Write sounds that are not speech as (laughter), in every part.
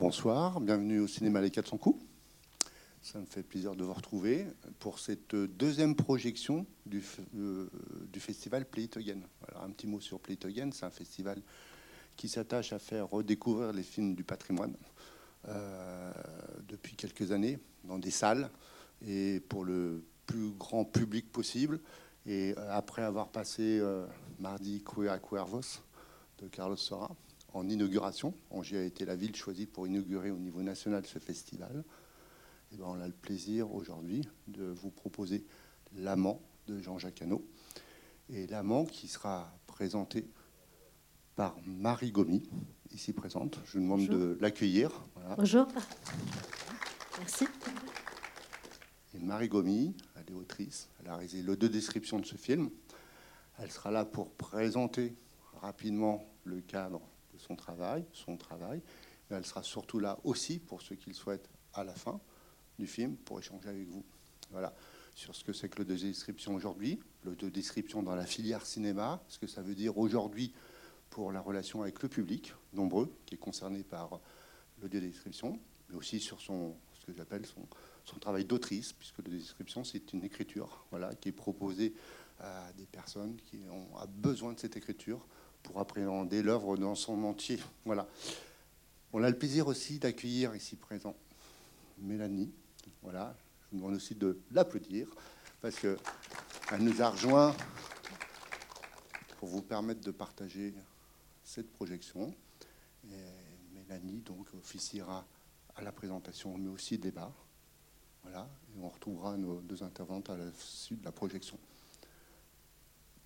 Bonsoir, bienvenue au cinéma Les 400 coups. Ça me fait plaisir de vous retrouver pour cette deuxième projection du, euh, festival Play un petit mot sur Play c'est un festival qui s'attache à faire redécouvrir les films du patrimoine euh, depuis quelques années dans des salles et pour le plus grand public possible. Et euh, après avoir passé mardi Queer à Cuervos de Carlos Sora en inauguration, Angers a été la ville choisie pour inaugurer au niveau national ce festival. Et ben on a le plaisir aujourd'hui de vous proposer L'amant de Jean-Jacques Hano. Et l'amant qui sera présenté par Marie Gomi, ici présente. Je vous demande Bonjour. de l'accueillir. Voilà. Bonjour. Merci. Et Marie Gomi, elle est autrice, elle a réalisé le deux descriptions de ce film. Elle sera là pour présenter rapidement le cadre son travail, son travail. Mais elle sera surtout là aussi pour ceux qui le souhaitent à la fin du film pour échanger avec vous. Voilà sur ce que c'est que le deux description aujourd'hui, le deux description dans la filière cinéma, ce que ça veut dire aujourd'hui pour la relation avec le public nombreux qui est concerné par le deux description, mais aussi sur son ce que j'appelle son travail d'autrice, puisque la description, c'est une écriture voilà, qui est proposée à des personnes qui ont besoin de cette écriture pour appréhender l'œuvre dans son entier. Voilà. On a le plaisir aussi d'accueillir ici présent Mélanie. Voilà. Je vous demande aussi de l'applaudir, parce qu'elle nous a rejoint pour vous permettre de partager cette projection. Mélanie donc officiera à la présentation, mais aussi débat. Voilà, et on retrouvera nos deux intervenantes à la suite de la projection.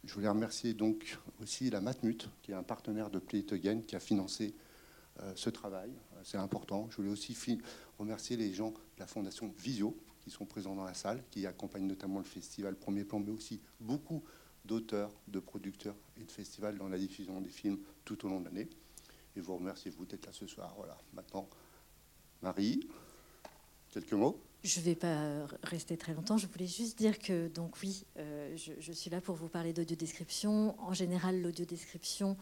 Je voulais remercier donc aussi la Matmut, qui est un partenaire de Play It Again, qui a financé euh, ce travail. C'est important. Je voulais aussi remercier les gens de la Fondation Visio, qui sont présents dans la salle, qui accompagnent notamment le festival Premier Plan, mais aussi beaucoup d'auteurs, de producteurs et de festivals dans la diffusion des films tout au long de l'année. Et vous remerciez vous d'être là ce soir. Voilà. Maintenant, Marie, quelques mots? Je ne vais pas rester très longtemps. Je voulais juste dire que, donc oui, euh, je, suis là pour vous parler d'audiodescription. En général, l'audiodescription,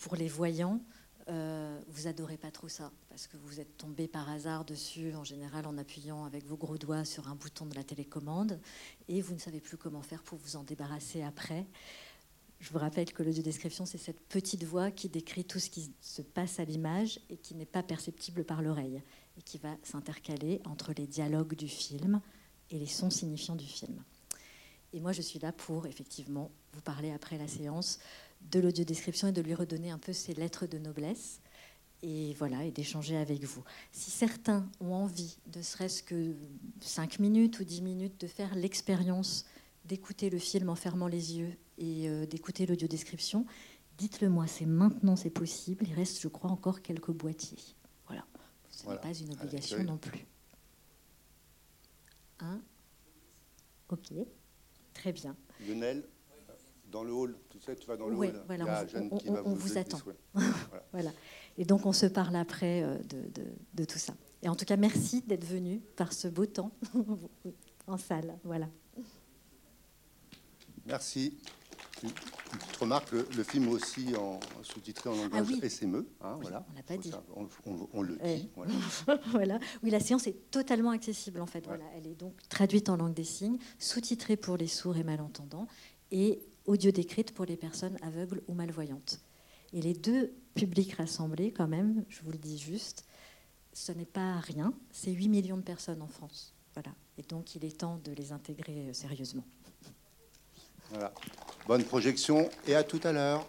pour les voyants, euh, vous adorez pas trop ça, parce que vous êtes tombé par hasard dessus, en général en appuyant avec vos gros doigts sur un bouton de la télécommande, et vous ne savez plus comment faire pour vous en débarrasser après. Je vous rappelle que l'audiodescription, c'est cette petite voix qui décrit tout ce qui se passe à l'image et qui n'est pas perceptible par l'oreille, et qui va s'intercaler entre les dialogues du film et les sons signifiants du film. Et moi, je suis là pour, effectivement, vous parler après la séance de l'audiodescription et de lui redonner un peu ses lettres de noblesse. Et voilà, et d'échanger avec vous. Si certains ont envie, ne serait-ce que 5 minutes ou 10 minutes, de faire l'expérience d'écouter le film en fermant les yeux et euh, d'écouter l'audiodescription, dites-le moi, c'est maintenant, c'est possible. Il reste, je crois, encore quelques boîtiers. Voilà. Ce Voilà. n'est pas une obligation non plus. Hein Ok, très bien. Lionel, dans le hall, tu sais, tu vas dans le Ouais, hall. voilà, Il y a on- Jeanne on- qui va on vous attend. (laughs) Voilà. Et donc, on se parle après euh, de, de- de tout ça. Et en tout cas, merci d'être venu par ce beau temps (laughs) en salle. Voilà. Merci. Une petite remarque, le, le film aussi en sous-titré en langage Ah oui. SME. hein, voilà. on l'a pas dit. On, on- on le Ouais. dit. voilà. (laughs) voilà. Oui, la séance est totalement accessible en fait. Voilà. Elle est donc traduite en langue des signes, sous-titrée pour les sourds et malentendants et audio décrite pour les personnes aveugles ou malvoyantes. Et les deux publics rassemblés, quand même, je vous le dis juste, ce n'est pas rien. C'est 8 millions de personnes en France. Voilà. Et donc, il est temps de les intégrer euh, sérieusement. Voilà. Bonne projection et à tout à l'heure.